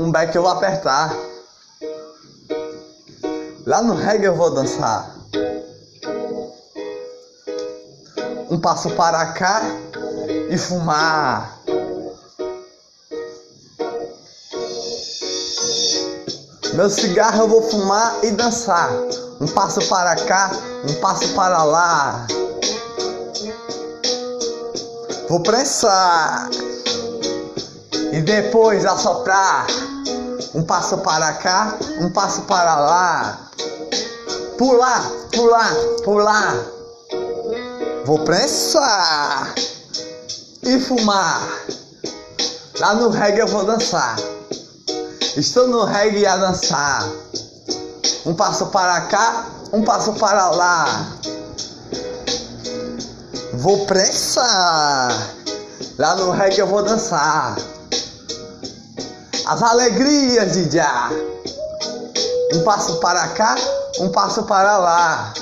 um back eu vou apertar. Lá no reggae eu vou dançar. Um passo para cá e fumar. Meu cigarro eu vou fumar e dançar. Um passo para cá, um passo para lá. Vou prensar e depois assoprar. Um passo para cá, um passo para lá. Pular, pular, pular. Vou prensar e fumar. Lá no reggae eu vou dançar. Estou no reggae a dançar. Um passo para cá, um passo para lá. Vou prensar. Lá no reggae eu vou dançar. As alegrias de já. Um passo para cá, um passo para lá.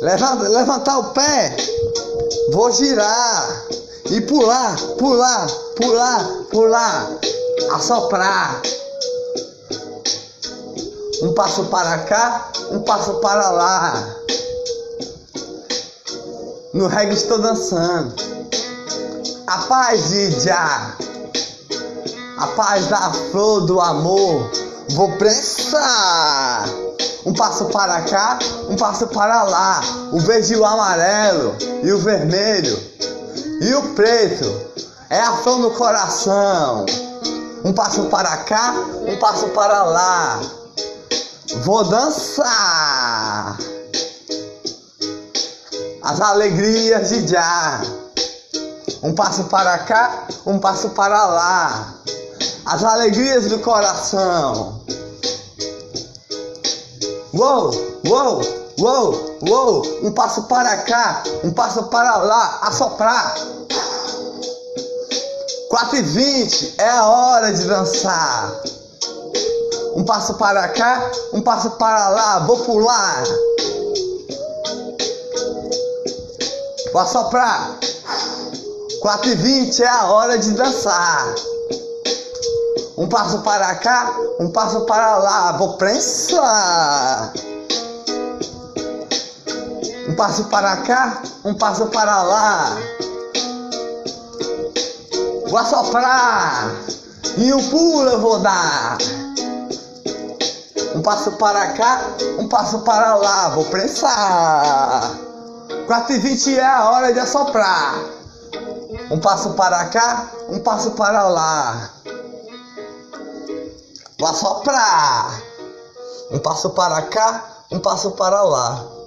Levanta, levantar o pé. Vou girar. E pular, pular, pular, pular. Assoprar. Um passo para cá, um passo para lá. No reggae estou dançando. A paz de Já. A paz da flor do amor. Vou prensar. Um passo para cá, um passo para lá. O verde e o amarelo. E o vermelho. E o preto. É a flor no coração. Um passo para cá, um passo para lá. Vou dançar as alegrias de já. Um passo para cá, um passo para lá. As alegrias do coração. Uou, uou, uou, uou. Um passo para cá, um passo para lá. Assoprar. 4 e 20 é a hora de dançar. Um passo para cá, um passo para lá. Vou pular. Vou assoprar. 4 e 20 é a hora de dançar. Um passo para cá, um passo para lá. Vou prensar. Um passo para cá, um passo para lá. Vou assoprar. E um pulo eu vou dar. Um passo para cá, um passo para lá. Vou prensar. 4 e 20 é a hora de assoprar. Um passo para cá, um passo para lá. Vou assoprar. Um passo para cá, um passo para lá.